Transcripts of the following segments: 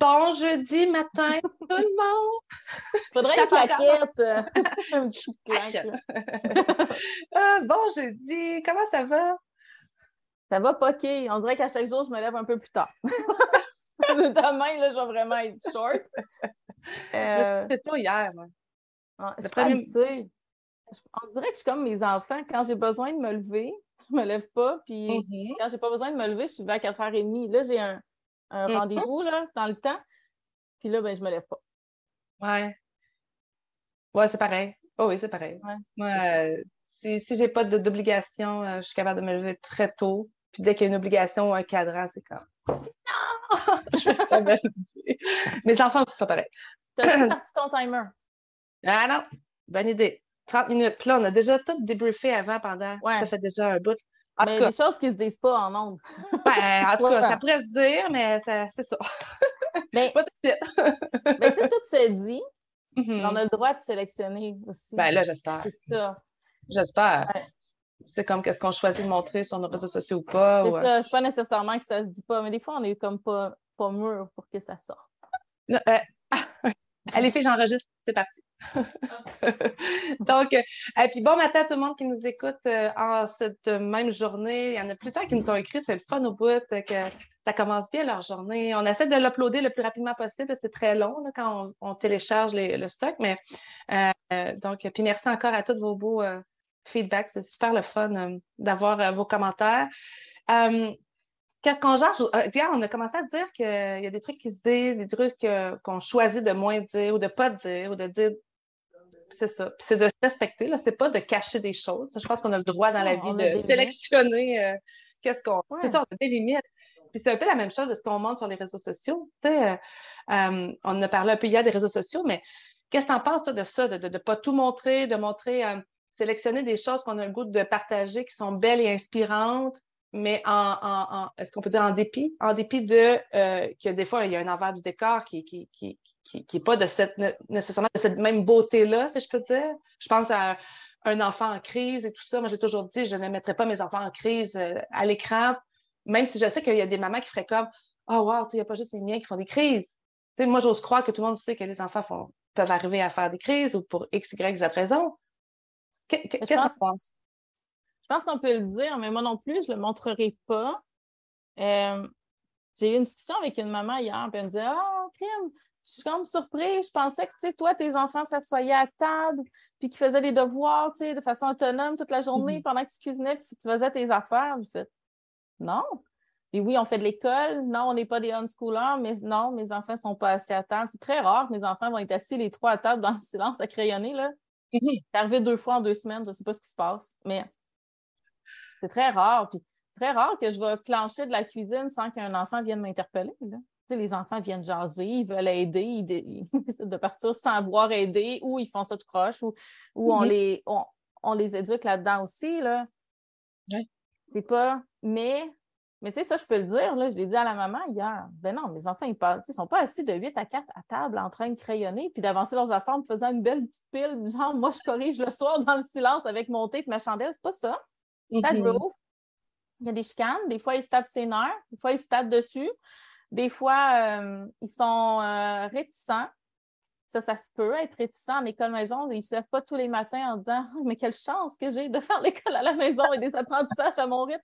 Bon jeudi matin, tout le monde! Faudrait une claquette! un petit claque. Ah, bon jeudi, comment ça va? Ça va poquer. On dirait qu'à chaque jour, je me lève un peu plus tard. Demain, là, je vais vraiment être short. Euh... C'était toi hier, moi. Ah, je On dirait que je suis comme mes enfants. Quand j'ai besoin de me lever, je me lève pas. Puis mm-hmm. quand j'ai pas besoin de me lever, je suis levée à 4h30. Là, j'ai un, un mm-hmm. rendez-vous dans le temps. Puis là, ben, je me lève pas. Ouais. Ouais, c'est pareil. Oh oui, c'est pareil. Ouais. Moi, euh, si, si j'ai pas d'obligation, euh, je suis capable de me lever très tôt. Puis dès qu'il y a une obligation ou un cadran, c'est comme Non! je vais pas me lever. Mes enfants aussi sont pareils. T'as-tu parti ton timer? Ah non, bonne idée. 30 minutes. Puis là, on a déjà tout débriefé avant pendant. Ça fait déjà un bout. En mais des choses qui ne se disent pas en nombre. Ben, en tout cas, ça pourrait se dire, mais c'est ça. Mais, pas tout de suite. mais tu sais, tout se dit. Mm-hmm. On a le droit de sélectionner aussi. Ben là, j'espère. C'est ça. J'espère. C'est comme qu'est-ce qu'on choisit de montrer sur nos réseaux sociaux ou pas. C'est ça. C'est pas nécessairement que ça se dit pas, mais des fois, on est comme pas, pas mûr pour que ça sorte. Euh... Allez, filles, j'enregistre. C'est parti. Donc, et euh, puis bon matin à tout le monde qui nous écoute euh, en cette même journée. Il y en a plusieurs qui nous ont écrit, c'est le fun au bout, euh, que ça commence bien leur journée. On essaie de l'uploader le plus rapidement possible. C'est très long quand on, télécharge le stock. Mais donc, puis merci encore à tous vos beaux feedbacks. C'est super le fun d'avoir vos commentaires. Qu'on gère? on a commencé à dire qu'il y a des trucs qui se disent, des trucs qu'on choisit de moins dire ou de pas dire ou de dire c'est ça. c'est de se respecter. Là. C'est pas de cacher des choses. Je pense qu'on a le droit dans la vie de sélectionner euh, qu'est-ce qu'on. C'est ça, on a des limites. Puis c'est un peu la même chose de ce qu'on montre sur les réseaux sociaux. Tu sais, euh, euh, on en a parlé un peu hier des réseaux sociaux, mais qu'est-ce que tu en penses, toi, de ça, de ne pas tout montrer, de montrer, sélectionner des choses qu'on a le goût de partager qui sont belles et inspirantes, mais en, en, est-ce qu'on peut dire en dépit? En dépit de que des fois, il y a un envers du décor qui, qui, qui, qui n'est pas de cette, nécessairement de cette même beauté-là, si je peux dire. Je pense à un enfant en crise et tout ça. Moi, j'ai toujours dit, je ne mettrais pas mes enfants en crise euh, à l'écran, même si je sais qu'il y a des mamans qui feraient comme Oh, wow, il n'y a pas juste les miens qui font des crises. moi, j'ose croire que tout le monde sait que les enfants font, peuvent arriver à faire des crises ou pour X, Y, Z raison. Qu'est-ce que tu penses? Je pense qu'on peut le dire, mais moi non plus, je ne le montrerai pas. Euh, j'ai eu une discussion avec une maman hier, puis elle me disait Ah, oh, crime, je suis comme surprise. Je pensais que, tu sais, toi, tes enfants s'assoyaient à table, puis qu'ils faisaient les devoirs, tu sais, de façon autonome toute la journée mm-hmm. pendant que tu cuisinais, puis tu faisais tes affaires. Je fais, non. Et oui, on fait de l'école. Non, on n'est pas des homeschoolers, mais non, mes enfants ne sont pas assis à table. C'est très rare que mes enfants vont être assis les trois à table dans le silence à crayonner, là. Mm-hmm. C'est arrivé deux fois en deux semaines, je ne sais pas ce qui se passe, mais c'est très rare. Puis très rare que je vais clencher de la cuisine sans qu'un enfant vienne m'interpeller. Là les enfants viennent jaser, ils veulent aider, ils, décident de partir sans vouloir aider, ou ils font ça tout croche, ou, on, mm-hmm. les, on, les éduque là-dedans aussi. Là. C'est pas. Mais, mais tu sais, ça, je peux le dire, là, je l'ai dit à la maman hier. Ben non, mes enfants, ils ne sont pas assis de 8 à 4 à table en train de crayonner puis d'avancer leurs affaires en faisant une belle petite pile. Genre, moi, je corrige le soir dans le silence avec mon thé et ma chandelle. C'est pas ça. Mm-hmm. Il y a des chicanes. Des fois, ils se tapent ses nerfs. Des fois, ils se tapent dessus. Des fois, euh, ils sont euh, réticents. Ça, ça se peut être réticent en école maison. Ils ne se lèvent pas tous les matins en disant oh, Mais quelle chance que j'ai de faire l'école à la maison et des apprentissages à mon rythme.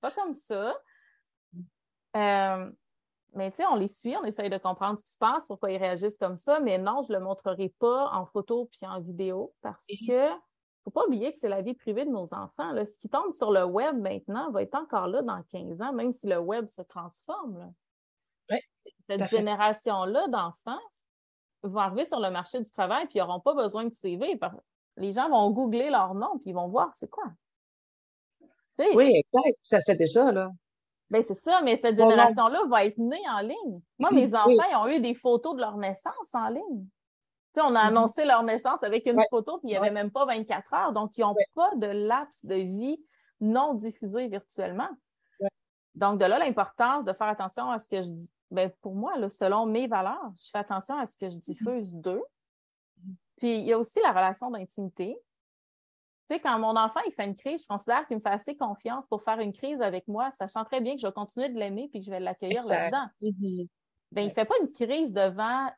Pas comme ça. Euh, mais tu sais, on les suit, on essaye de comprendre ce qui se passe, pourquoi ils réagissent comme ça, mais non, je ne le montrerai pas en photo puis en vidéo parce que ne faut pas oublier que c'est la vie privée de nos enfants. Ce qui tombe sur le web maintenant va être encore là dans 15 ans, même si le web se transforme cette génération-là d'enfants vont arriver sur le marché du travail puis ils n'auront pas besoin de CV. Les gens vont googler leur nom puis ils vont voir c'est quoi. oui, exact. Ça se fait déjà, là. Ben, c'est ça, mais cette génération-là va être née en ligne. Moi, mes enfants, ils ont eu des photos de leur naissance en ligne. on a mm-hmm. annoncé leur naissance avec une photo, puis il n'y avait même pas 24 heures. Donc, ils n'ont pas de laps de vie non diffusé virtuellement. Donc, de là, l'importance de faire attention à ce que je dis. Ben, pour moi, selon mes valeurs, je fais attention à ce que je mm-hmm. diffuse d'eux. Puis, il y a aussi la relation d'intimité. Tu sais, quand mon enfant il fait une crise, je considère qu'il me fait assez confiance pour faire une crise avec moi, sachant très bien que je vais continuer de l'aimer puis que je vais l'accueillir là-dedans. Mm-hmm. ben, il ne fait pas une crise devant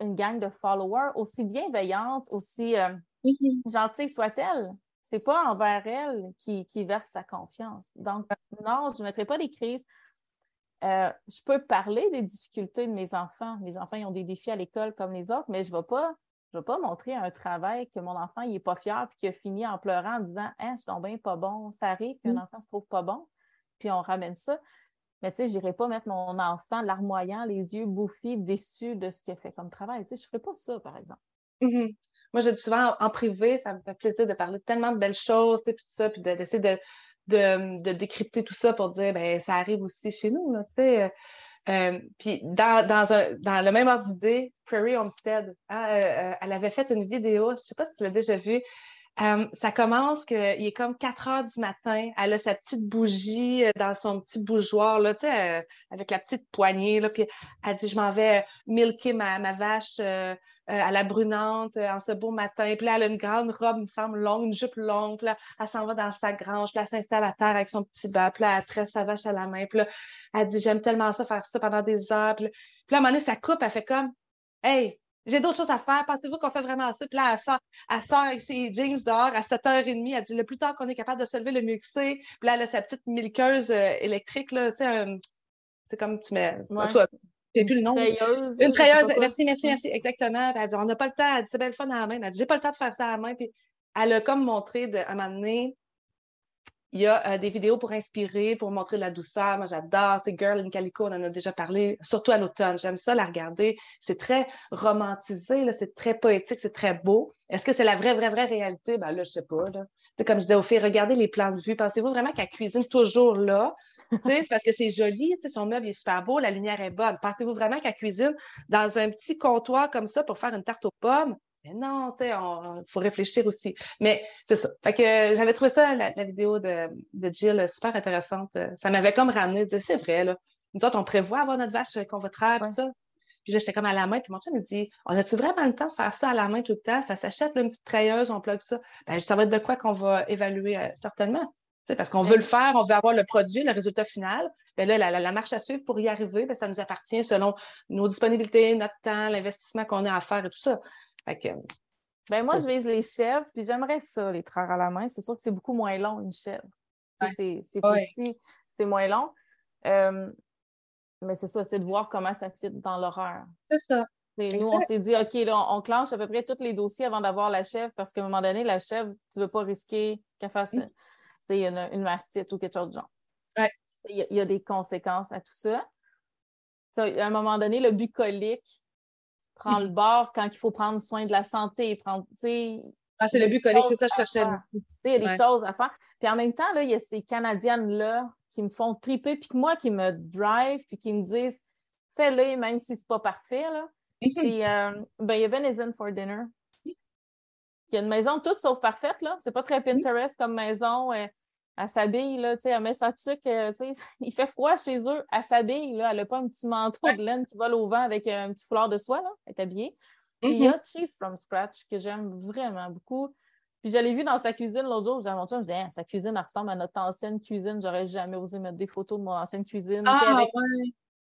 une gang de followers, aussi bienveillante, aussi euh, mm-hmm. gentille soit-elle. C'est pas envers elle qui, verse sa confiance. Donc, non, je ne mettrai pas des crises. Euh, je peux parler des difficultés de mes enfants. Mes enfants ils ont des défis à l'école comme les autres, mais je ne vais pas je ne vais pas montrer un travail que mon enfant n'est pas fier puis qui a fini en pleurant en disant hein, je suis bien pas bon. Ça arrive qu'un mm. enfant ne se trouve pas bon, puis on ramène ça. Mais tu sais, je n'irai pas mettre mon enfant larmoyant, les yeux bouffis, déçu de ce qu'il a fait comme travail. Tu sais, je ne ferai pas ça, par exemple. Mm-hmm. Moi, dis souvent en privé, ça me fait plaisir de parler de tellement de belles choses, puis tout ça, puis d'essayer de, de, décrypter tout ça pour dire, ben ça arrive aussi chez nous, tu sais. Euh, puis dans, dans, le même ordre d'idée, Prairie Homestead, euh, euh, elle avait fait une vidéo, je ne sais pas si tu l'as déjà vue, ça commence qu'il est comme 4 heures du matin. Elle a sa petite bougie dans son petit bougeoir, là, avec la petite poignée. Là, puis elle dit Je m'en vais milker ma, vache à la brunante en ce beau matin. Puis là, elle a une grande robe, me semble, longue, une jupe longue. Puis là, elle s'en va dans sa grange. Puis elle s'installe à terre avec son petit bas. Puis là, elle tresse sa vache à la main. Puis là, elle dit J'aime tellement ça, faire ça pendant des heures. Puis là, à un moment donné, ça coupe. Elle fait comme Hey, j'ai d'autres choses à faire. Pensez-vous qu'on fait vraiment ça? Puis là, elle sort, elle sort avec ses jeans dehors à 7h30. Elle dit le plus tard qu'on est capable de se lever, le mieux que c'est. Puis là, elle a sa petite milqueuse euh, électrique. Là, c'est comme tu mets. Toi, c'est plus le nom. Une treilleuse. Une treilleuse. Merci, merci, merci. Exactement. Puis elle dit on n'a pas le temps. Elle dit c'est belle fun à la main. Elle dit j'ai pas le temps de faire ça à la main. Puis elle a comme montré de, à un moment donné, il y a euh, des vidéos pour inspirer, pour montrer de la douceur. Moi, j'adore. Girl in Calico, on en a déjà parlé, surtout à l'automne. J'aime ça la regarder. C'est très romantisé, c'est très poétique, c'est très beau. Est-ce que c'est la vraie, vraie, vraie réalité? Ben là, je sais pas. C'est comme je disais au fait, regardez les plans de vue. Pensez-vous vraiment qu'elle cuisine toujours là? c'est parce que c'est joli, son meuble est super beau, la lumière est bonne. Pensez-vous vraiment qu'elle cuisine dans un petit comptoir comme ça pour faire une tarte aux pommes? Mais non, tu sais, il faut réfléchir aussi. Mais c'est ça. Fait que j'avais trouvé ça, la, vidéo de, de, Jill, super intéressante. Ça m'avait comme ramené, c'est vrai, là. Nous autres, on prévoit avoir notre vache qu'on va traire, tout ça. Puis j'étais comme à la main, puis mon chum me dit On a-tu vraiment le temps de faire ça à la main tout le temps? Ça s'achète, une petite trailleuse, on plug ça. Ben, ça va être de quoi qu'on va évaluer euh, certainement. parce qu'on veut le faire, on veut avoir le produit, le résultat final. Bien là, la, marche à suivre pour y arriver, bien, ça nous appartient selon nos disponibilités, notre temps, l'investissement qu'on a à faire et tout ça. Ben moi, je vise les chèvres, puis j'aimerais ça, les traire à la main. C'est sûr que c'est beaucoup moins long, une chèvre. C'est petit, c'est moins long. Euh, mais c'est ça, c'est de voir comment ça fit dans l'horreur. C'est ça. Nous, on s'est dit, OK, là, on, clenche à peu près tous les dossiers avant d'avoir la chèvre, parce qu'à un moment donné, la chèvre, tu ne veux pas risquer qu'elle fasse mm. une, une mastite ou quelque chose de genre. Il, y a, des conséquences à tout ça. à un moment donné, le bucolique, prend le bord quand il faut prendre soin de la santé. Prendre, ah, c'est le but collègue, c'est ça que je cherchais. Il y a des choses à faire. Puis en même temps, là, il y a ces Canadiennes-là qui me font triper, puis moi qui me drive, puis qui me disent fais-le, même si c'est pas parfait. Là. Puis, euh, ben, il y a Venison for Dinner. Il y a une maison toute sauf parfaite, là. C'est pas très Pinterest comme maison. Euh, elle s'habille, là, tu sais, elle met sa tuque, euh, tu sais, il fait froid chez eux, elle s'habille, là, elle n'a pas un petit manteau de laine qui vole au vent avec un petit foulard de soie, là, elle est habillée. Il y a mm-hmm. Cheese from Scratch que j'aime vraiment beaucoup. Puis je l'ai vu dans sa cuisine l'autre jour, j'ai mon je dis, sa cuisine ressemble à notre ancienne cuisine, j'aurais jamais osé mettre des photos de mon ancienne cuisine. Ah, avec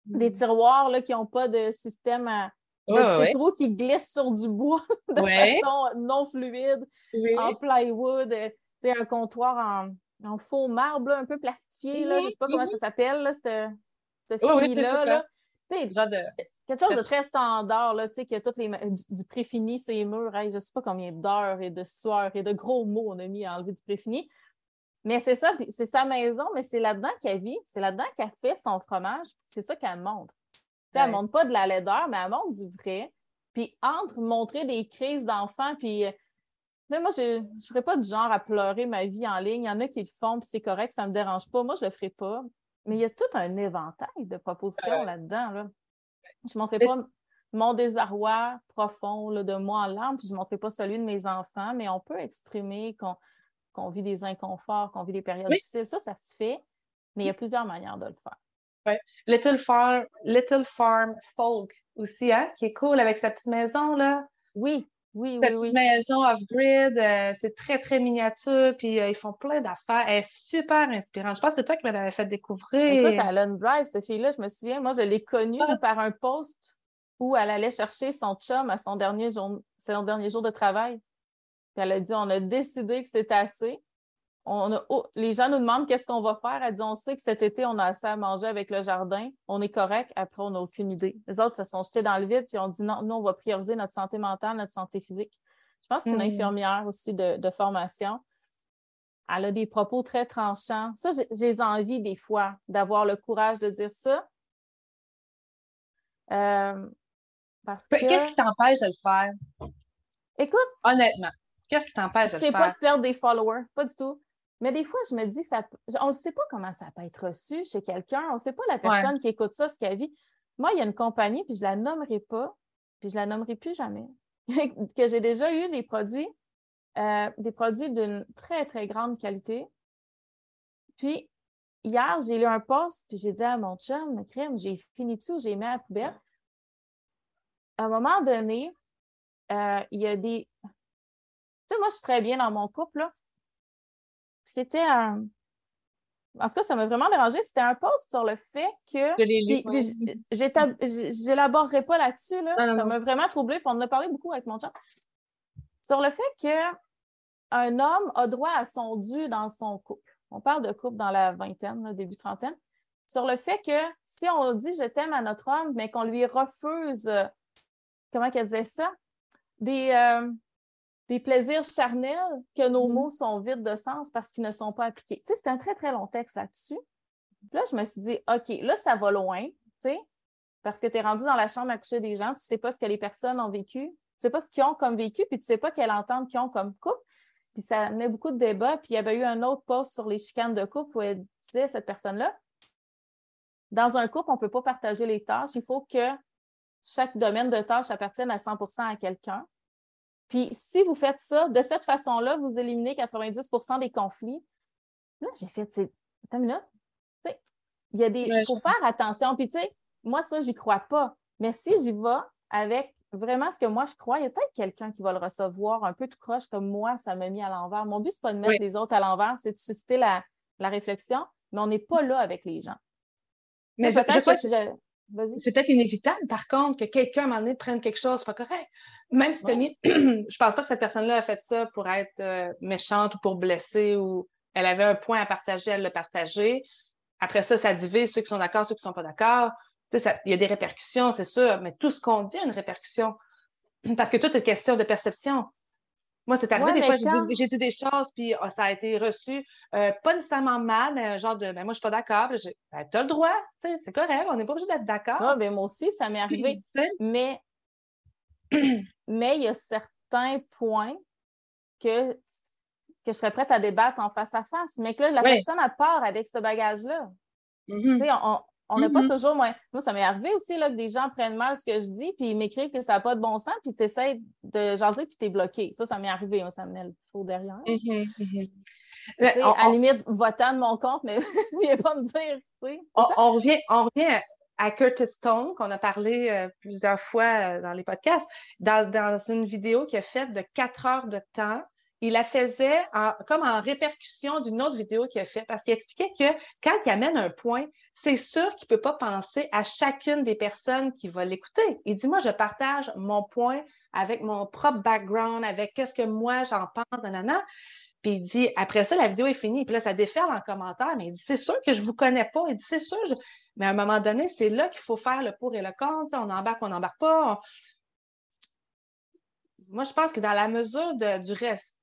des tiroirs là, qui n'ont pas de système à, de petits trous qui glissent sur du bois de façon non fluide, en plywood, c'est un comptoir en en faux marbre, un peu plastifié, là, je ne sais pas comment ça s'appelle, là, cette, cette là Quelque chose de très standard, là, tu sais, que toutes les, du, préfini, ces murs, je ne sais pas combien d'heures et de sueur et de gros mots on a mis à enlever du préfini. Mais c'est ça, c'est sa maison, mais c'est là-dedans qu'elle vit, c'est là-dedans qu'elle fait son fromage, c'est ça qu'elle montre. Elle ne montre pas de la laideur, mais elle montre du vrai. Puis entre montrer des crises d'enfants, puis euh, mais moi, je ne serais pas du genre à pleurer ma vie en ligne. Il y en a qui le font, puis c'est correct, ça ne me dérange pas. Moi, je ne le ferai pas. Mais il y a tout un éventail de propositions là-dedans. Là. Je ne montrerai pas mon désarroi profond là, de moi en larmes, puis je ne montrerai pas celui de mes enfants, mais on peut exprimer qu'on vit des inconforts, qu'on vit des périodes difficiles. Ça, ça se fait, mais il y a plusieurs manières de le faire. Ouais. Little Farm, Little Farm Folk aussi, hein, qui est cool avec sa petite maison, là. Oui, Oui, Petite oui, oui. maison off-grid, euh, c'est très, très miniature, puis euh, ils font plein d'affaires. Elle est super inspirante. Je pense que c'est toi qui me l'avais fait Écoute, découvrir. elle a une drive, cette fille-là, je me souviens, moi, je l'ai connue Ah. par un post où elle allait chercher son chum à son dernier jour, son dernier jour de travail. Puis elle a dit on a décidé que c'était assez. On a, oh, les gens nous demandent qu'est-ce qu'on va faire. Elle dit on sait que cet été, on a assez à manger avec le jardin. On est correct. Après, on n'a aucune idée. Les autres se sont jetés dans le vide puis on dit non, nous, on va prioriser notre santé mentale, notre santé physique. Je pense que c'est une Mm. infirmière aussi de, de formation. Elle a des propos très tranchants. Ça, j'ai- envie des fois d'avoir le courage de dire ça. Euh, parce que, Qu'est-ce qui t'empêche de le faire? écoute, Honnêtement, qu'est-ce qui t'empêche de le c'est pas faire? de perdre des followers, pas du tout. Mais des fois, je me dis, ça, on ne sait pas comment ça peut être reçu chez quelqu'un. On ne sait pas la personne qui écoute ça, ce qu'elle vit. Moi, il y a une compagnie, puis je la nommerai pas, puis je la nommerai plus jamais, que j'ai déjà eu des produits, euh, des produits d'une très, très grande qualité. Puis, hier, j'ai lu un post, puis j'ai dit à mon chum, crème, j'ai fini tout, j'ai mis à la poubelle. À un moment donné, euh, il y a des. Tu sais, moi, je suis très bien dans mon couple, là. C'était un. En tout cas, ça m'a vraiment dérangé. C'était un post sur le fait que. Je j'élaborerai pas là-dessus. Là. Ça m'a vraiment troublé. Puis on en a parlé beaucoup avec mon chum. Sur le fait que un homme a droit à son dû dans son couple. On parle de couple dans la vingtaine, là, début trentaine. Sur le fait que si on dit je t'aime à notre homme, mais qu'on lui refuse, euh, comment qu'elle disait ça? Des, euh, des plaisirs charnels, que nos Mhm. mots sont vides de sens parce qu'ils ne sont pas appliqués. Tu sais, c'était un très, très long texte là-dessus. Là, je me suis dit, OK, là, ça va loin, tu sais, parce que tu es rendu dans la chambre à coucher des gens, tu ne sais pas ce que les personnes ont vécu, tu ne sais pas ce qu'ils ont comme vécu, puis tu ne sais pas quelle entente qu'ils ont comme couple. Puis ça amenait beaucoup de débats. Puis il y avait eu un autre post sur les chicanes de couple où elle disait, cette personne-là, dans un couple, on ne peut pas partager les tâches. Il faut que chaque domaine de tâche appartienne à 100% à quelqu'un. Puis si vous faites ça, de cette façon-là, vous éliminez 90% des conflits. Là, j'ai fait. Tu sais, Il y a des. Faut faire attention. Puis, tu sais, moi, ça, j'y crois pas. Mais si j'y vais avec vraiment ce que moi je crois, il y a peut-être quelqu'un qui va le recevoir un peu tout croche comme moi, ça m'a mis à l'envers. Mon but, c'est pas de mettre Oui. les autres à l'envers, c'est de susciter la, la réflexion, mais on n'est pas là avec les gens. Mais je, Peut-être je crois que si je-. C'est peut-être inévitable, par contre, que quelqu'un, à un moment donné, prenne quelque chose, pas correct. Même si Ouais. mis, je pense pas que cette personne-là a fait ça pour être euh, méchante ou pour blesser ou elle avait un point à partager, elle l'a partagé. Après ça, ça divise ceux qui sont d'accord, ceux qui sont pas d'accord. Tu sais, ça- il y a des répercussions, c'est sûr, mais tout ce qu'on dit a une répercussion. Parce que tout est question de perception. Moi, c'est arrivé Ouais, des fois, j'ai quand- dit, j'ai dit des choses, puis ah, ça a été reçu, euh, pas nécessairement mal, mais un genre de, ben moi, je suis pas d'accord. Ben, t'as le droit, tu c'est correct, on n'est pas obligé d'être d'accord. Ah, ben, moi aussi, ça m'est arrivé. tu Mais mais il y a certains points que, que je serais prête à débattre en face à face. Mais que là, la Oui. personne a peur avec ce bagage-là. mhm. Tu on on n'a pas toujours. Moi, moi, ça m'est arrivé aussi là, que des gens prennent mal ce que je dis, puis ils m'écrivent que ça n'a pas de bon sens, puis tu essaies de jaser, puis tu es bloqué. Ça, ça m'est arrivé. hein, ça me met le faux derrière. Mhm, mhm. Tu sais, On- à la on- limite, votant de mon compte, mais viens pas me dire. on, on revient, on revient à Curtis Stone, qu'on a parlé euh, plusieurs fois euh, dans les podcasts, dans, dans une vidéo qu'il a faite de quatre heures de temps. Il la faisait comme en répercussion d'une autre vidéo qu'il a faite parce qu'il expliquait que quand il amène un point, c'est sûr qu'il ne peut pas penser à chacune des personnes qui va l'écouter. Il dit, moi, je partage mon point avec mon propre background, avec qu'est-ce que moi j'en pense, nanana. Puis il dit, après ça, la vidéo est finie. Puis là, ça déferle en commentaire, mais il dit, c'est sûr que je ne vous connais pas. Il dit, c'est sûr, mais à un moment donné, c'est là qu'il faut faire le pour et le contre. On embarque, on n'embarque pas. Moi, je pense que dans la mesure du respect,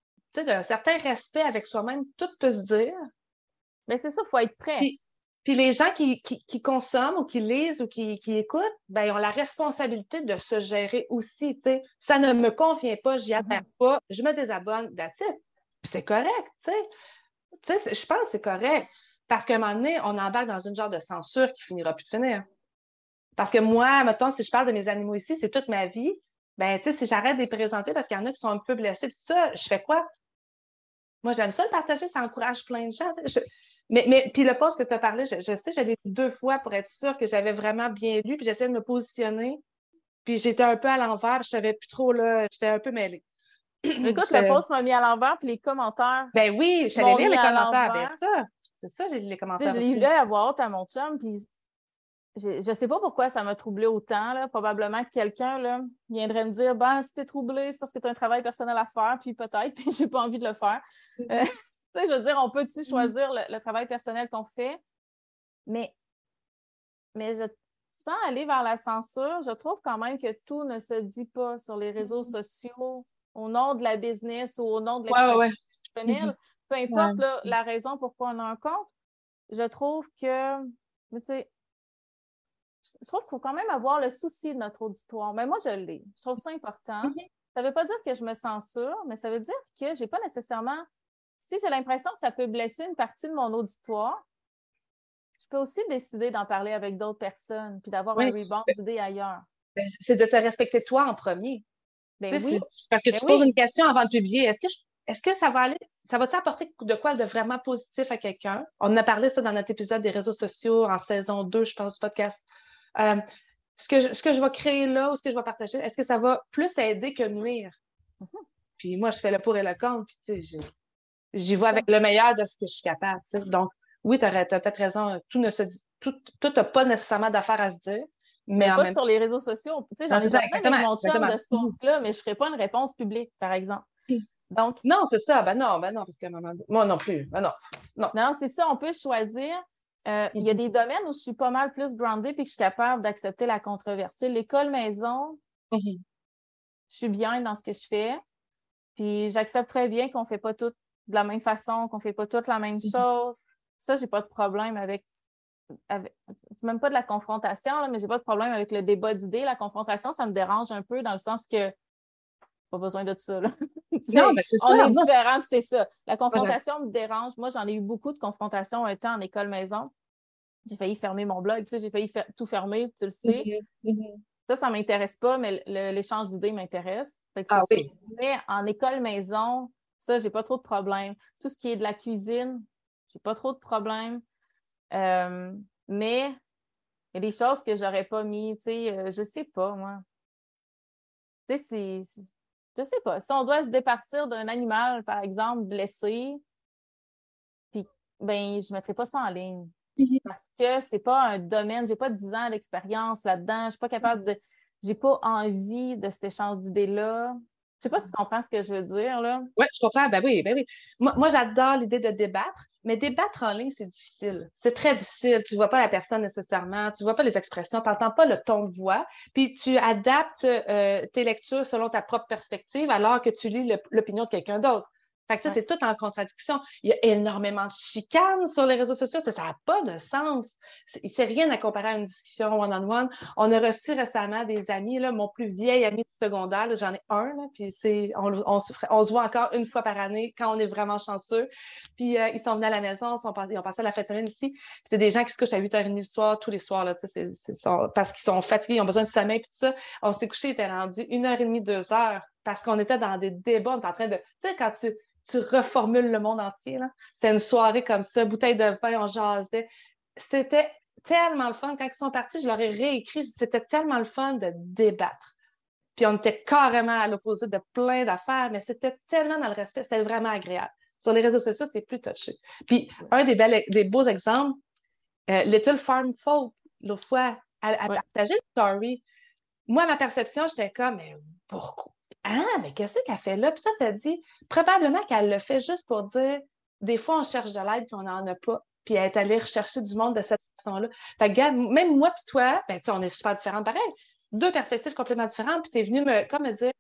d'un certain respect avec soi-même, tout peut se dire. Mais c'est ça, il faut être prêt. Puis- Puis les gens qui, qui- qui consomment ou qui lisent ou qui, qui écoutent, ben, ils ont la responsabilité de se gérer aussi. tu sais. Ça ne me convient pas, j'y adhère pas, je me désabonne, it. Puis c'est correct, tu sais. Tu sais, c'est- je pense que c'est correct. Parce qu'à un moment donné, on embarque dans une genre de censure qui finira plus de finir. Parce que moi, mettons, si je parle de mes animaux ici, c'est toute ma vie. Ben, tu sais, si j'arrête de les présenter parce qu'il y en a qui sont un peu blessés, tout ça, je fais quoi? Moi, j'aime ça le partager, ça encourage plein de gens. Je- Mais, mais puis le poste que tu as parlé, je, je sais, j'allais deux fois pour être sûre que j'avais vraiment bien lu, puis j'essayais de me positionner Puis j'étais un peu à l'envers, je savais plus trop, là, j'étais un peu mêlée. Écoute, le post m'a mis à l'envers, puis les commentaires. Ben oui, j'allais lire les commentaires. Ben ça, c'est ça, j'ai lu les commentaires. Je l'ai lu à voix haute à mon chum, puis je ne sais pas pourquoi ça m'a troublé autant. Là. Probablement que quelqu'un viendrait me dire Ben, si t'es troublé, c'est parce que tu as un travail personnel à faire, puis peut-être, puis j'ai pas envie de le faire. Euh, je veux dire, on peut-tu mm. choisir le, travail personnel qu'on fait? Mais, mais je, sans aller vers la censure, je trouve quand même que tout ne se dit pas sur les réseaux mm-hmm. sociaux au nom de la business ou au nom de l'expérience mm-hmm. Peu importe la raison pourquoi on a un compte, je trouve que, tu sais, je trouve qu'il faut quand même avoir le souci de notre auditoire. Mais moi, je l'ai. Je trouve ça important. Mm-hmm. Ça ne veut pas dire que je me censure, mais ça veut dire que je n'ai pas nécessairement. Si j'ai l'impression que ça peut blesser une partie de mon auditoire, je peux aussi décider d'en parler avec d'autres personnes puis d'avoir un rebound d'idées ailleurs. Ben, c'est de te respecter toi en premier. Ben oui. Parce que ben tu poses une question avant de publier. Est-ce que, est-ce que ça va aller, ça va t'apporter de quoi de vraiment positif à quelqu'un? On a parlé ça dans notre épisode des réseaux sociaux en saison 2, je pense, du podcast. Euh, ce, que je, ce que je vais créer là ou ce que je vais partager, est-ce que ça va plus aider que nuire? Mm-hmm. Puis moi, je fais le pour et le contre, puis j'y vais avec le meilleur de ce que je suis capable. Donc, oui, tu as, peut-être raison, tout ne se dit, tout n'a pas nécessairement d'affaires à se dire. Mais pas sur les réseaux sociaux. Tu sais, j'en ai avec mon chum de ce post-là, mais je ne ferai pas une réponse publique, par exemple. Donc, non, c'est ça. Ben non, ben non, parce que moi non plus. Ben non. Non, non c'est ça. On peut choisir euh, il y a des domaines où je suis pas mal plus groundée et que je suis capable d'accepter la controverse. L'école maison, mhm. je suis bien dans ce que je fais. Puis j'accepte très bien qu'on ne fait pas tout de la même façon, qu'on ne fait pas toutes la même mhm. chose. Ça, j'ai pas de problème avec. avec c'est même pas de la confrontation, là, mais j'ai pas de problème avec le débat d'idées. La confrontation, ça me dérange un peu dans le sens que pas besoin de ça. non, mais c'est ça. On est différents, c'est ça. La confrontation me dérange. Moi, j'en ai eu beaucoup de confrontations un temps en école maison. J'ai failli fermer mon blog, tu sais, j'ai failli tout fermer, tu le sais. Mm-hmm, mm-hmm. Ça, ça ne m'intéresse pas, mais l'échange d'idées m'intéresse. Ah oui. Mais en école maison, ça, j'ai pas trop de problèmes. Tout ce qui est de la cuisine, j'ai pas trop de problèmes. Euh, mais il y a des choses que j'aurais pas mis, tu sais, euh, je sais pas, moi. Tu sais, c'est je sais pas, si on doit se départir d'un animal, par exemple, blessé, puis ben, je ne mettrai pas ça en ligne. Mhm. Parce que c'est pas un domaine, j'ai pas 10 ans d'expérience là-dedans, je suis pas capable mhm. de. J'ai pas envie de cet échange d'idées-là. Je sais pas si tu comprends ce que je veux dire, là. Oui, je comprends. Ben oui, ben oui. Moi, j'adore l'idée de débattre, mais débattre en ligne, c'est difficile. C'est très difficile. Tu ne vois pas la personne nécessairement, tu ne vois pas les expressions, tu n'entends pas le ton de voix, puis tu adaptes euh, tes lectures selon ta propre perspective alors que tu lis l'opinion de quelqu'un d'autre. Fait que ça, c'est tout en contradiction. Il y a énormément de chicanes sur les réseaux sociaux. Ça n'a pas de sens. C'est rien à comparer à une discussion one-on-one. On a reçu récemment des amis, là, mon plus vieil ami de secondaire, j'en ai un, là, puis on, on, se voit encore une fois par année quand on est vraiment chanceux. Puis euh, ils sont venus à la maison, ils, ont passé la fête de semaine ici. C'est des gens qui se couchent à 8h30 le soir, tous les soirs, là, parce qu'ils sont fatigués, ils ont besoin de sommeil, puis tout ça. On s'est couché, il était rendu 1h30, 2h parce qu'on était dans des débats, on était en train de. Tu sais, quand tu tu reformules le monde entier. C'était une soirée comme ça, bouteille de vin, on jasait. C'était tellement le fun. Quand ils sont partis, je leur ai réécrit. C'était tellement le fun de débattre. Puis on était carrément à l'opposé de plein d'affaires, mais c'était tellement dans le respect, c'était vraiment agréable. Sur les réseaux sociaux, c'est plus touché. Puis un des, des beaux exemples, euh, Little Farm Folk, l'autre fois, elle a partagé une story. Moi, ma perception, j'étais comme, mais pourquoi? Ah, mais qu'est-ce qu'elle fait là? Puis toi, tu as dit, probablement qu'elle le fait juste pour dire, des fois, on cherche de l'aide puis on n'en a pas. Puis elle est allée rechercher du monde de cette façon-là. Fait que, même moi puis toi, ben, on est super différents pareil. Deux perspectives complètement différentes. Puis tu es venu me, comme me dire,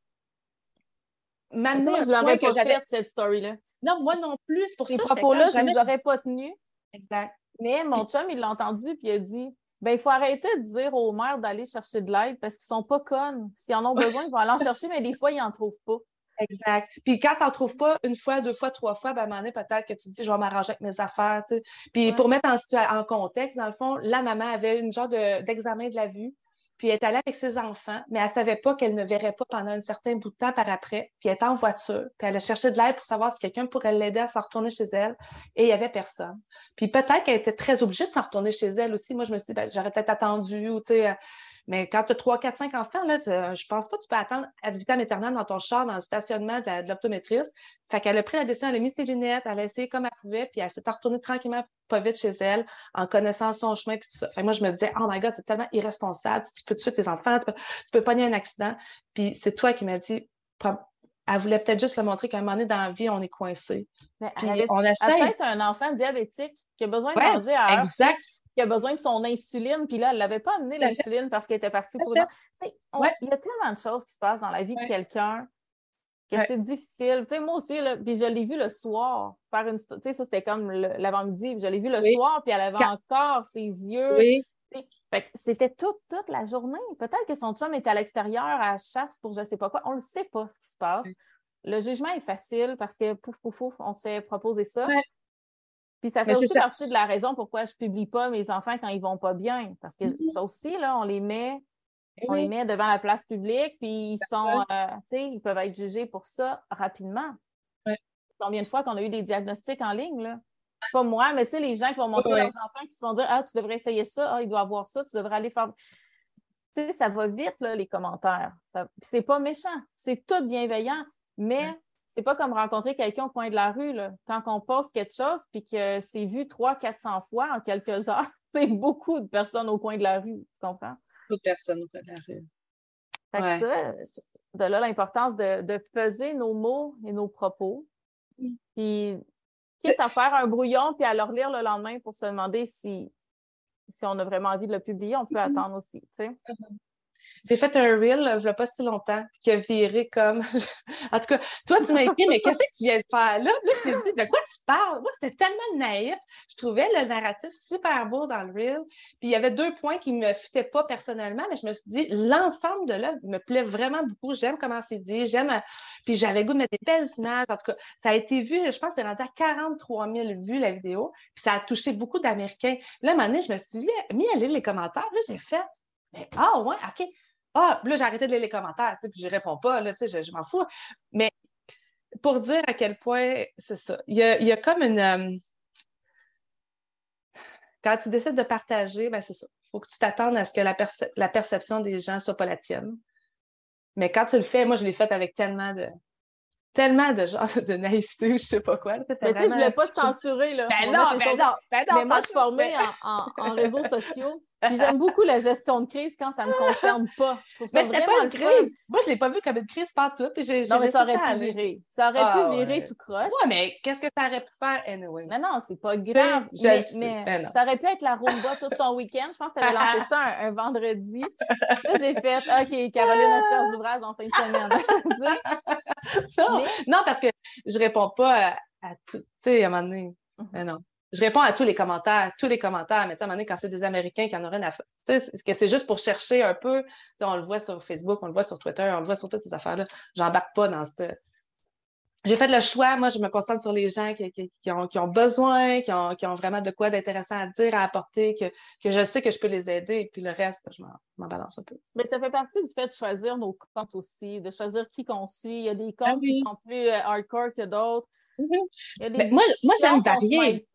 m'amener je l'aurais pas fait, cette story-là. Non, moi non plus. Pour Ces propos-là, je ne les aurais pas tenus. Exact. Mais mon chum, il l'a entendu, puis il a dit ben, il faut arrêter de dire aux mères d'aller chercher de l'aide parce qu'ils ne sont pas connes. S'ils en ont besoin, ils vont aller en chercher, mais des fois, ils n'en trouvent pas. Exact. Puis quand tu n'en trouves pas une fois, deux fois, trois fois, ben, à un moment donné, peut-être que tu te dis, je vais m'arranger avec mes affaires. Puis pour mettre en, en, contexte, dans le fond, la maman avait une genre d'examen de la vue puis elle est allée avec ses enfants, mais elle ne savait pas qu'elle ne verrait pas pendant un certain bout de temps par après. Puis elle était en voiture, puis elle a cherché de l'aide pour savoir si quelqu'un pourrait l'aider à s'en retourner chez elle, et il n'y avait personne. Puis peut-être qu'elle était très obligée de s'en retourner chez elle aussi. Moi, je me suis dit, ben, j'aurais peut-être attendu, ou tu sais, euh, Mais quand tu as 3, 4, 5 enfants, là, je pense pas que tu peux attendre ad vitam aeternam dans ton char, dans le stationnement de, l'optométriste. Fait qu'elle a pris la décision, elle a mis ses lunettes, elle a essayé comme elle pouvait, puis elle s'est retournée tranquillement, pas vite chez elle, en connaissant son chemin, puis tout ça. Fait moi, je me disais, oh my God, c'est tellement irresponsable, tu peux tuer tes enfants, tu peux, tu peux pogner un accident. Puis c'est toi qui m'as dit, elle voulait peut-être juste le montrer qu'à un moment donné dans la vie, on est coincé. on essaie. Peut-être un enfant diabétique qui a besoin de manger à exact. Qui a besoin de son insuline, puis là, elle ne l'avait pas amené l'insuline parce qu'elle était partie pour. Il y a tellement de choses qui se passent dans la vie de quelqu'un que c'est difficile. Tu sais, moi aussi, là, puis je l'ai vu le soir faire une. Tu sais, ça, c'était comme l'avant-midi. Je l'ai vu le soir, puis elle avait encore ses yeux. Oui. C'était toute, toute la journée. Peut-être que son chum était à l'extérieur à chasse pour je ne sais pas quoi. On ne sait pas ce qui se passe. Le jugement est facile parce que pouf, pouf, pouf, on se fait proposer ça. Puis ça fait aussi partie de la raison pourquoi je ne publie pas mes enfants quand ils ne vont pas bien. Parce que mm-hmm. ça aussi, là, on les met. Eh on les met devant la place publique, puis ils sont, euh, ils peuvent être jugés pour ça rapidement. Combien de fois qu'on a eu des diagnostics en ligne, là? pas moi, mais tu sais, les gens qui vont montrer leurs enfants qui se vont dire Ah, tu devrais essayer ça, ah, il doit avoir ça, tu devrais aller faire. Tu sais, ça va vite, là, les commentaires. Ça... c'est pas méchant, c'est tout bienveillant, mais c'est pas comme rencontrer quelqu'un au coin de la rue. Là. Quand on poste quelque chose puis que c'est vu 300-400 fois en quelques heures, c'est beaucoup de personnes au coin de la rue, tu comprends? Beaucoup de personnes au coin de la rue. Fait que ça, de là l'importance de, de, peser nos mots et nos propos. Mm. Puis quitte à faire un brouillon puis à le relire le lendemain pour se demander si, si on a vraiment envie de le publier, on peut mm-hmm. attendre aussi. Tu sais. Mm-hmm. J'ai fait un reel, je ne pas si longtemps, qui a viré comme. en tout cas, toi, tu m'as écrit, mais qu'est-ce que tu viens de faire? Là? Là, j'ai dit, de quoi tu parles? Moi, c'était tellement naïf. Je trouvais le narratif super beau dans le reel. Puis il y avait deux points qui ne me fitaient pas personnellement, mais je me suis dit, l'ensemble de l'œuvre me plaît vraiment beaucoup. J'aime comment c'est dit. J'aime. Puis j'avais goût de mettre des belles images. En tout cas, ça a été vu, je pense c'est rendu à 43 000 vues la vidéo. Puis ça a touché beaucoup d'Américains. Là, à un moment donné, je me suis dit, mis à lire les commentaires. Là, j'ai fait, mais ah ouais, OK. Ah, là, j'ai arrêté de lire les commentaires, puis je réponds pas, là, je, je m'en fous. Mais pour dire à quel point c'est ça, il y a, comme une. Euh, quand tu décides de partager, ben c'est ça. Il faut que tu t'attendes à ce que la, la perception des gens soit pas la tienne. Mais quand tu le fais, moi, je l'ai fait avec tellement de, tellement de genre de naïveté ou je sais pas quoi. mais tu sais, je voulais pas te censurer. Là. Ben non, ben non, ben non, Mais moi, je suis formée en, en, réseaux sociaux. Puis j'aime beaucoup la gestion de crise quand ça ne me concerne pas. Je trouve ça mais vraiment pas une crise. Moi, je ne l'ai pas vu comme une crise partout. non, mais ça aurait pu virer. Ça aurait pu ah, virer tout croche. Oui, mais qu'est-ce que ça aurait pu faire anyway? Mais non, c'est pas grave. Mais, ben ça aurait pu être la rumba tout ton week-end. Je pense que tu avais lancé ça un, vendredi. Là, j'ai fait OK, Caroline, je cherche d'ouvrage en fin de semaine. non, non, parce que je réponds pas à, tout. Tu sais, à un moment donné. Mhm. Mais non je réponds à tous les commentaires, tous les commentaires, mais à un moment donné, quand c'est des Américains qui en auraient une affaire, que c'est juste pour chercher un peu, on le voit sur Facebook, on le voit sur Twitter, on le voit sur toutes ces affaires-là. J'embarque pas dans cette. J'ai fait le choix, moi, je me concentre sur les gens qui, ont, besoin, qui ont, vraiment de quoi d'intéressant à dire, à apporter, que, je sais que je peux les aider, et puis le reste, je m'en balance un peu. Mais ça fait partie du fait de choisir nos comptes aussi, de choisir qui qu'on suit. Il y a des comptes ah qui sont plus euh, hardcore que d'autres. Mhm. moi, moi j'aime varier.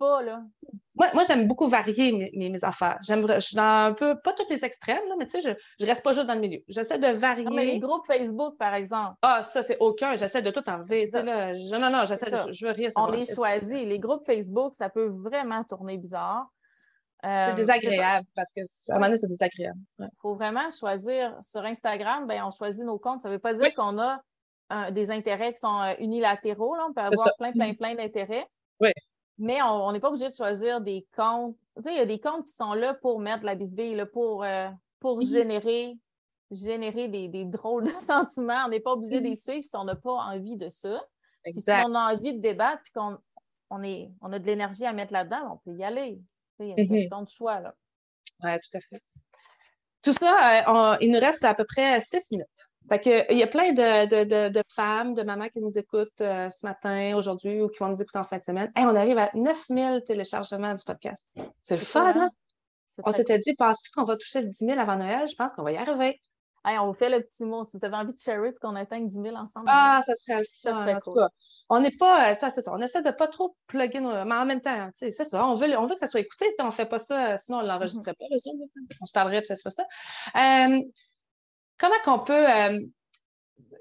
Moi, moi j'aime beaucoup varier mes, mes, affaires. J'aime, je suis dans un peu, pas tous les extrêmes, là, mais tu sais, je, ne reste pas juste dans le milieu. J'essaie de varier. Non, mais les groupes Facebook, par exemple. Ah, ça, c'est aucun. J'essaie de tout enlever. Là, non, non, j'essaie de, je veux rien On les choisit. Les groupes Facebook, ça peut vraiment tourner bizarre. c'est euh, désagréable parce que à un moment donné, c'est désagréable. Il faut vraiment choisir. Sur Instagram, ben, on choisit nos comptes. Ça ne veut pas dire qu'on a des intérêts qui sont euh, unilatéraux. Là. On peut avoir plein, plein, plein d'intérêts. Oui. Mais on n'est pas obligé de choisir des comptes. Tu sais, il y a des comptes qui sont là pour mettre de la bisbille, pour, euh, pour générer, générer des, des, drôles de sentiments. On n'est pas obligé de les suivre si on n'a pas envie de ça. si on a envie de débattre puis qu'on on est, on a de l'énergie à mettre là-dedans, on peut y aller. Il y a une mm-hmm. question de choix. Oui, tout à fait. Tout ça, euh, il nous reste à peu près six minutes. Fait que, il y a plein de, femmes, de mamans qui nous écoutent euh, ce matin, aujourd'hui, ou qui vont nous écouter en fin de semaine. Hey, on arrive à 9000 téléchargements du podcast. C'est le fun, hein? On s'était dit, penses-tu qu'on va toucher le 10 000 avant Noël? Je pense qu'on va y arriver. on vous fait le petit mot. Si vous avez envie de share qu'on atteigne 10 000 ensemble. Ah, ça serait le fun. Ça serait cool. on n'est pas, sais, c'est ça, on essaie de pas trop plugger nos... Mais en même temps, c'est ça, on veut, on veut que ça soit écouté, on fait pas ça, sinon on l'enregistrerait mm-hmm. pas, on se parlerait, puis ça serait ça. Euh, comment qu'on peut... Euh,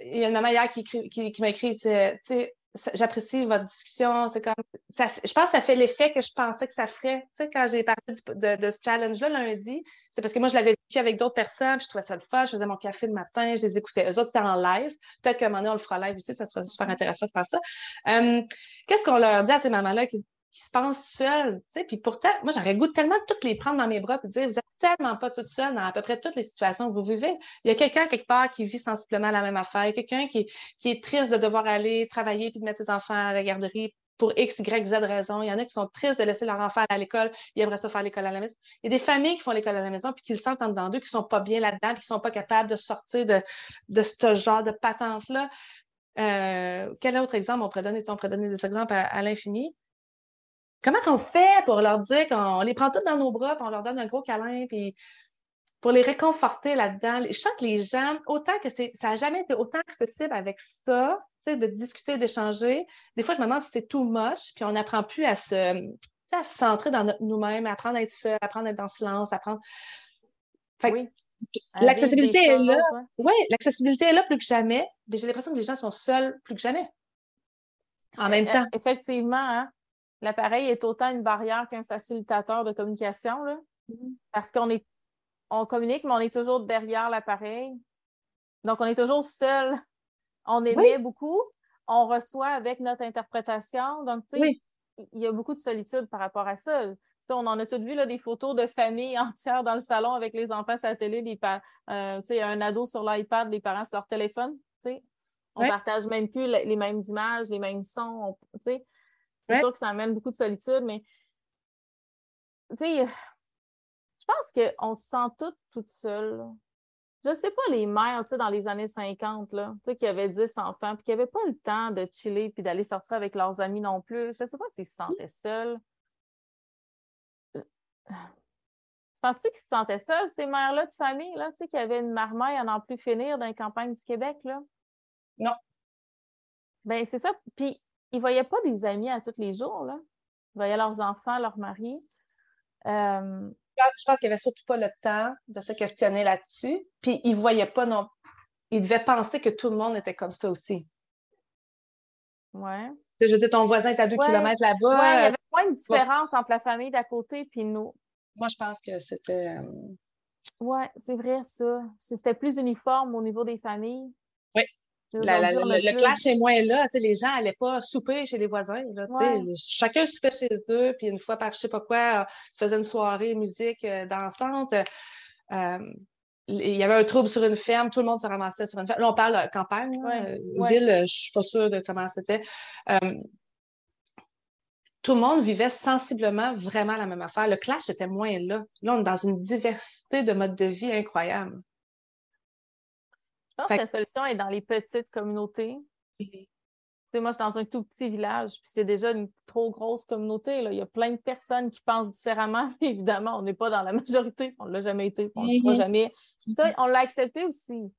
il y a une maman hier qui, m'a écrit, tu sais, j'apprécie votre discussion. C'est comme ça, je pense que ça fait l'effet que je pensais que ça ferait. Tu sais, quand j'ai parlé de, ce challenge-là lundi, c'est parce que moi, je l'avais vécu avec d'autres personnes, je trouvais ça le fun. Je faisais mon café le matin, je les écoutais. Eux autres, c'était en live. Peut-être qu'à un moment donné, on le fera live aussi, ça sera super intéressant de faire ça. Euh, qu'est-ce qu'on leur dit à ces mamans-là qui, qui se pensent seules, tu sais, puis pourtant, moi, j'aurais goût tellement de toutes les prendre dans mes bras et dire, vous êtes tellement pas toutes seules dans à peu près toutes les situations que vous vivez. Il y a quelqu'un quelque part qui vit sensiblement la même affaire, quelqu'un qui, qui est triste de devoir aller travailler puis de mettre ses enfants à la garderie pour X, Y, Z raison. Il y en a qui sont tristes de laisser leur enfant à l'école, ils aimeraient ça faire l'école à la maison. Il y a des familles qui font l'école à la maison puis qui le sentent en dedans d'eux, qui sont pas bien là-dedans, qui sont pas capables de sortir de, de ce genre de patente-là. Euh, quel autre exemple on pourrait donner? On pourrait donner des exemples à l'infini. Comment qu'on fait pour leur dire qu'on les prend toutes dans nos bras, puis on leur donne un gros câlin, puis pour les réconforter là-dedans? Je sens que les gens, autant que c'est, ça n'a jamais été autant accessible avec ça, de discuter, d'échanger. Des fois, je me demande si c'est too much, puis on n'apprend plus à se, à se centrer dans nous-mêmes, à apprendre à être seul, à apprendre à être dans le silence, apprendre. oui. L'accessibilité est là. Oui, l'accessibilité est là plus que jamais, mais j'ai l'impression que les gens sont seuls plus que jamais. En même temps. Effectivement, hein? L'appareil est autant une barrière qu'un facilitateur de communication, là, mm-hmm. parce qu'on est on communique, mais on est toujours derrière l'appareil. Donc, on est toujours seul. On émet beaucoup, on reçoit avec notre interprétation. Donc, tu sais, il y a beaucoup de solitude par rapport à ça. on en a tous vu là, des photos de familles entières dans le salon avec les enfants à la télé, les euh, un ado sur l'iPad, les parents sur leur téléphone. On ne partage même plus les mêmes images, les mêmes sons. C'est sûr que ça amène beaucoup de solitude, mais tu sais, je pense qu'on se sent toutes toutes seules. Je sais pas, les mères, tu sais, dans les années 50, là, tu sais, qui avaient 10 enfants, puis qui n'avaient pas le temps de chiller puis d'aller sortir avec leurs amis non plus. Je sais pas s'ils se sentaient seuls. Penses-tu qu'ils se sentaient seuls, ces mères-là de famille, là, tu sais, qui avaient une marmaille à n'en plus finir dans les campagnes du Québec, là? Non. Ben, c'est ça. Puis, ils ne voyaient pas des amis à tous les jours. Là. Ils voyaient leurs enfants, leurs maris. Euh, je pense qu'ils n'avaient surtout pas le temps de se questionner là-dessus. Puis ils ne voyaient pas non. Ils devaient penser que tout le monde était comme ça aussi. Ouais. Je veux dire, ton voisin est à deux kilomètres là-bas. Oui, il y avait pas une différence entre la famille d'à côté et nous. Moi, je pense que c'était. Euh, oui, c'est vrai, ça. C'était plus uniforme au niveau des familles. Le, clash est moins là. Les gens n'allaient pas souper chez les voisins. Chacun soupait chez eux, puis une fois par je sais pas quoi, se faisait une soirée musique euh, dansante. Euh, il y avait un trouble sur une ferme, tout le monde se ramassait sur une ferme. Là, on parle campagne, euh, ville, je ne suis pas sûre de comment c'était. tout le monde vivait sensiblement vraiment la même affaire. Le clash était moins là. Là, on est dans une diversité de modes de vie incroyable. Je pense que la solution est dans les petites communautés. Mhm. moi, je suis dans un tout petit village, puis c'est déjà une trop grosse communauté. Là. Il y a plein de personnes qui pensent différemment, évidemment, on n'est pas dans la majorité, on ne l'a jamais été, on ne le sera mhm. jamais. Ça, mhm. on l'a accepté aussi,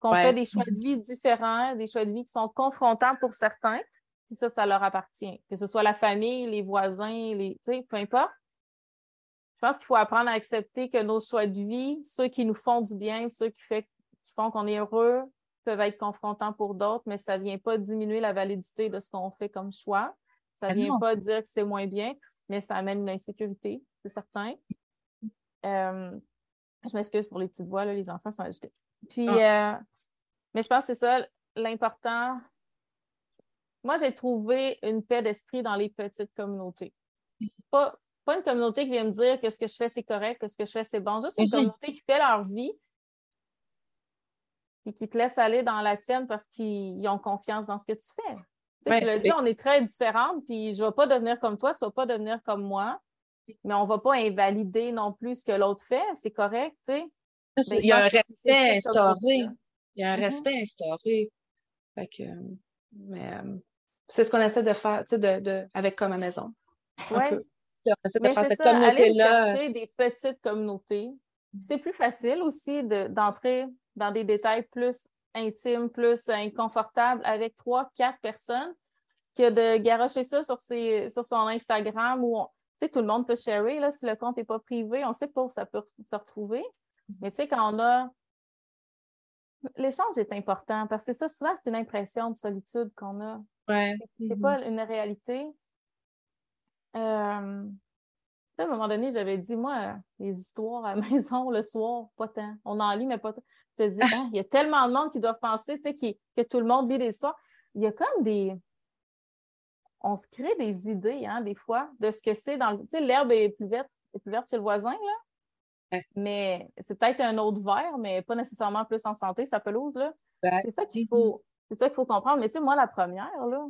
qu'on fait des choix de vie différents, des choix de vie qui sont confrontants pour certains, puis ça, ça leur appartient. Que ce soit la famille, les voisins, les, peu importe. Je pense qu'il faut apprendre à accepter que nos choix de vie, ceux qui nous font du bien, ceux qui font qui font qu'on est heureux peuvent être confrontants pour d'autres, mais ça ne vient pas diminuer la validité de ce qu'on fait comme choix. Ça ne ah vient pas dire que c'est moins bien, mais ça amène une insécurité, c'est certain. Euh, je m'excuse pour les petites voix, les enfants sont agités. Puis, ah. euh, mais je pense que c'est ça l'important. Moi, j'ai trouvé une paix d'esprit dans les petites communautés. Pas, pas une communauté qui vient me dire que ce que je fais, c'est correct, que ce que je fais, c'est bon. Juste une mhm. communauté qui fait leur vie, et qui te laissent aller dans la tienne parce qu'ils ont confiance dans ce que tu fais. Tu, l'as dit, on est très différentes, puis je ne vais pas devenir comme toi, tu ne vas pas devenir comme moi, mais on ne va pas invalider non plus ce que l'autre fait, c'est correct, tu sais. Ben, il y a un respect instauré. Il y a un respect instauré. Fait que, mais euh, c'est ce qu'on essaie de faire, tu sais, de, de, avec comme à maison. Oui. On essaie de faire cette communauté-là. Aller chercher des petites communautés. C'est plus facile aussi d'entrer dans des détails plus intimes, plus inconfortables avec trois, quatre personnes que de garocher ça sur, ses, sur son Instagram où tout le monde peut sharer. Là, si le compte n'est pas privé, on ne sait pas où ça peut se retrouver. Mm-hmm. Mais tu sais, quand on a. L'échange est important parce que ça, souvent, c'est une impression de solitude qu'on a. Ouais. C'est pas une réalité. Euh, à un moment donné, j'avais dit, moi, les histoires à la maison le soir, pas tant. On en lit, mais pas tant. Je te dis, ah, il y a tellement de monde qui doivent penser que tout le monde lit des histoires. Il y a comme des. On se crée des idées, hein, des fois, de ce que c'est dans le. Tu sais, l'herbe est plus verte, est plus verte chez le voisin, là. Mais c'est peut-être un autre verre, mais pas nécessairement plus en santé, sa pelouse, là. C'est ça qu'il faut. C'est ça qu'il faut comprendre. Mais tu sais, moi, la première, là,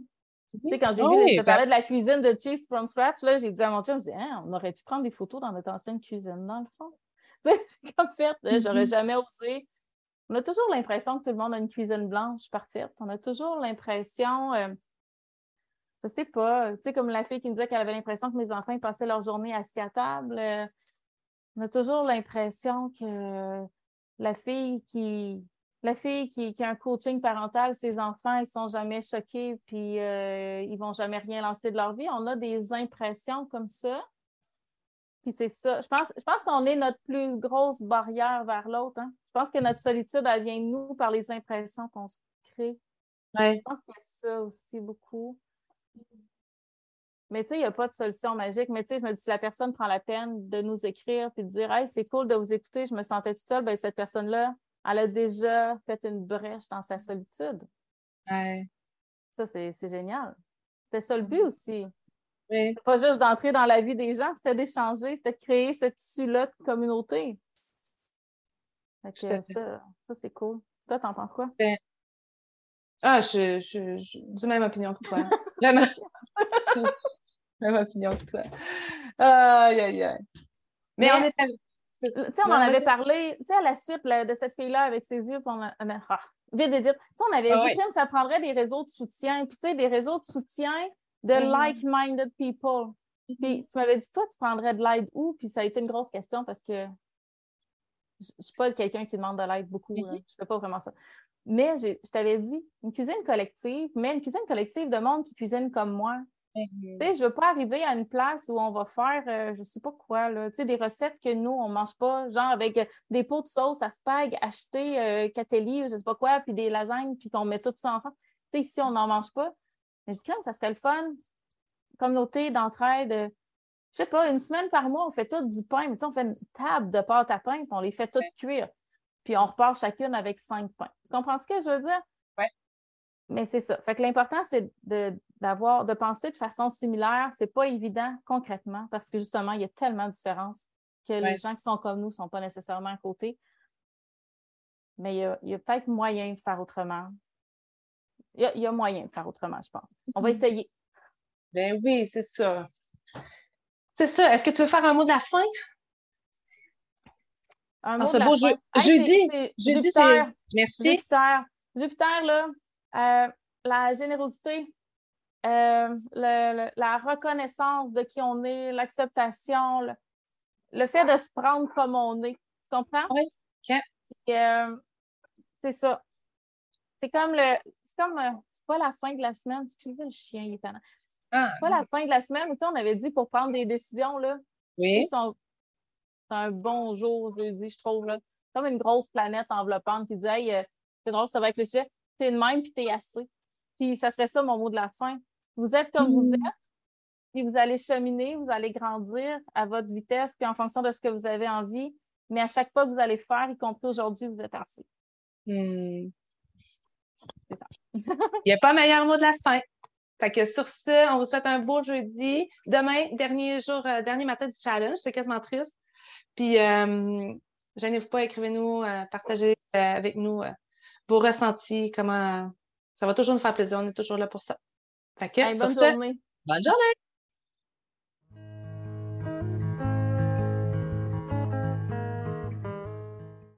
tu sais, quand j'ai vu, je te parlais de la cuisine de Cheese from scratch, là, j'ai dit à mon chum, je hein, on aurait pu prendre des photos dans notre ancienne cuisine, dans le fond. Tu sais, comme fait, j'aurais mm-hmm. jamais osé. On a toujours l'impression que tout le monde a une cuisine blanche parfaite. On a toujours l'impression, euh, je sais pas, tu sais, comme la fille qui me disait qu'elle avait l'impression que mes enfants passaient leur journée assis à table. Euh, on a toujours l'impression que la fille qui, la fille qui, a un coaching parental, ses enfants, ils sont jamais choqués, puis euh, ils vont jamais rien lancer de leur vie. On a des impressions comme ça. Puis c'est ça. Je pense, je pense qu'on est notre plus grosse barrière vers l'autre. Hein. Je pense que notre solitude, elle vient de nous par les impressions qu'on se crée. Je pense qu'il y a ça aussi beaucoup. Mais tu sais, il n'y a pas de solution magique. Mais tu sais, je me dis, si la personne prend la peine de nous écrire puis de dire Hey, c'est cool de vous écouter, je me sentais toute seule, ben, cette personne-là, elle a déjà fait une brèche dans sa solitude. Ouais. Ça, c'est génial. C'était ça le but aussi. Oui. Pas juste d'entrer dans la vie des gens, c'était d'échanger, c'était de créer ce tissu-là de communauté. ça, ça c'est cool. Toi, t'en penses quoi? Ben, ah, je, je, du même opinion que toi. même, même opinion que toi. Aïe, aïe, aïe. Mais, Mais on était tu sais, on en avait parlé, tu sais, à la suite de cette fille-là avec ses yeux, on a, ah, vite, vite, vite. Tu sais, on avait ah dit que ça prendrait des réseaux de soutien, puis tu sais, des réseaux de soutien de mm-hmm. like-minded people. Puis mm-hmm. tu m'avais dit, toi, tu prendrais de l'aide où? Puis ça a été une grosse question parce que je ne suis pas quelqu'un qui demande de l'aide beaucoup. Mm-hmm. Je ne fais pas vraiment ça. Mais je t'avais dit, une cuisine collective, mais une cuisine collective de monde qui cuisine comme moi, Mhm. Je ne veux pas arriver à une place où on va faire, euh, je ne sais pas quoi, là, des recettes que nous, on ne mange pas, genre avec euh, des pots de sauce à spag acheter euh, Catelli, je ne sais pas quoi, puis des lasagnes, puis qu'on met tout ça ensemble. ici, on n'en mange pas. Mais je dis, ça serait le fun. Communauté d'entraide. je ne sais pas, une semaine par mois, on fait tout du pain. Mais on fait une table de pâte à pain, puis on les fait toutes cuire. Puis on repart chacune avec cinq pains. Tu comprends ce que je veux dire? Oui. Mais c'est ça. Fait que l'important, c'est de, d'avoir, de penser de façon similaire, c'est pas évident concrètement parce que justement, il y a tellement de différences que les gens qui sont comme nous ne sont pas nécessairement à côté. Mais il y a, peut-être moyen de faire autrement. Il y, a, moyen de faire autrement, je pense. On va mm-hmm. essayer. Ben oui, c'est ça. C'est ça. Est-ce que tu veux faire un mot de la fin? Un mot de la fin. jeudi, jeudi, c'est... Merci. Jupiter. Jupiter, là, euh, la générosité, euh, la reconnaissance de qui on est, l'acceptation, le, fait de se prendre comme on est. Tu comprends? Oui. Euh, c'est ça. C'est comme le. C'est comme. Euh, c'est pas la fin de la semaine. Excusez le chien, il est ah, C'est pas la fin de la semaine. Tu on avait dit pour prendre des décisions, là. Oui. C'est un bon jour, jeudi, je trouve. Là. Comme une grosse planète enveloppante qui dit Hey, c'est drôle, ça va être le chien. T'es de même, puis t'es assez. Puis ça serait ça mon mot de la fin. Vous êtes comme vous mm. êtes, puis vous allez cheminer, vous allez grandir à votre vitesse, puis en fonction de ce que vous avez envie. Mais à chaque pas que vous allez faire, y compris aujourd'hui, vous êtes assez. Mm. C'est ça. Il n'y a pas meilleur mot de la fin. Fait que sur ce, on vous souhaite un beau jeudi. Demain, dernier jour, euh, dernier matin du challenge, c'est quasiment triste. Puis, euh, gênez-vous pas, écrivez-nous, euh, partagez avec nous vos ressentis, comment. Ça va toujours nous faire plaisir, on est toujours là pour ça. Fait que, bonne journée. Bonne journée!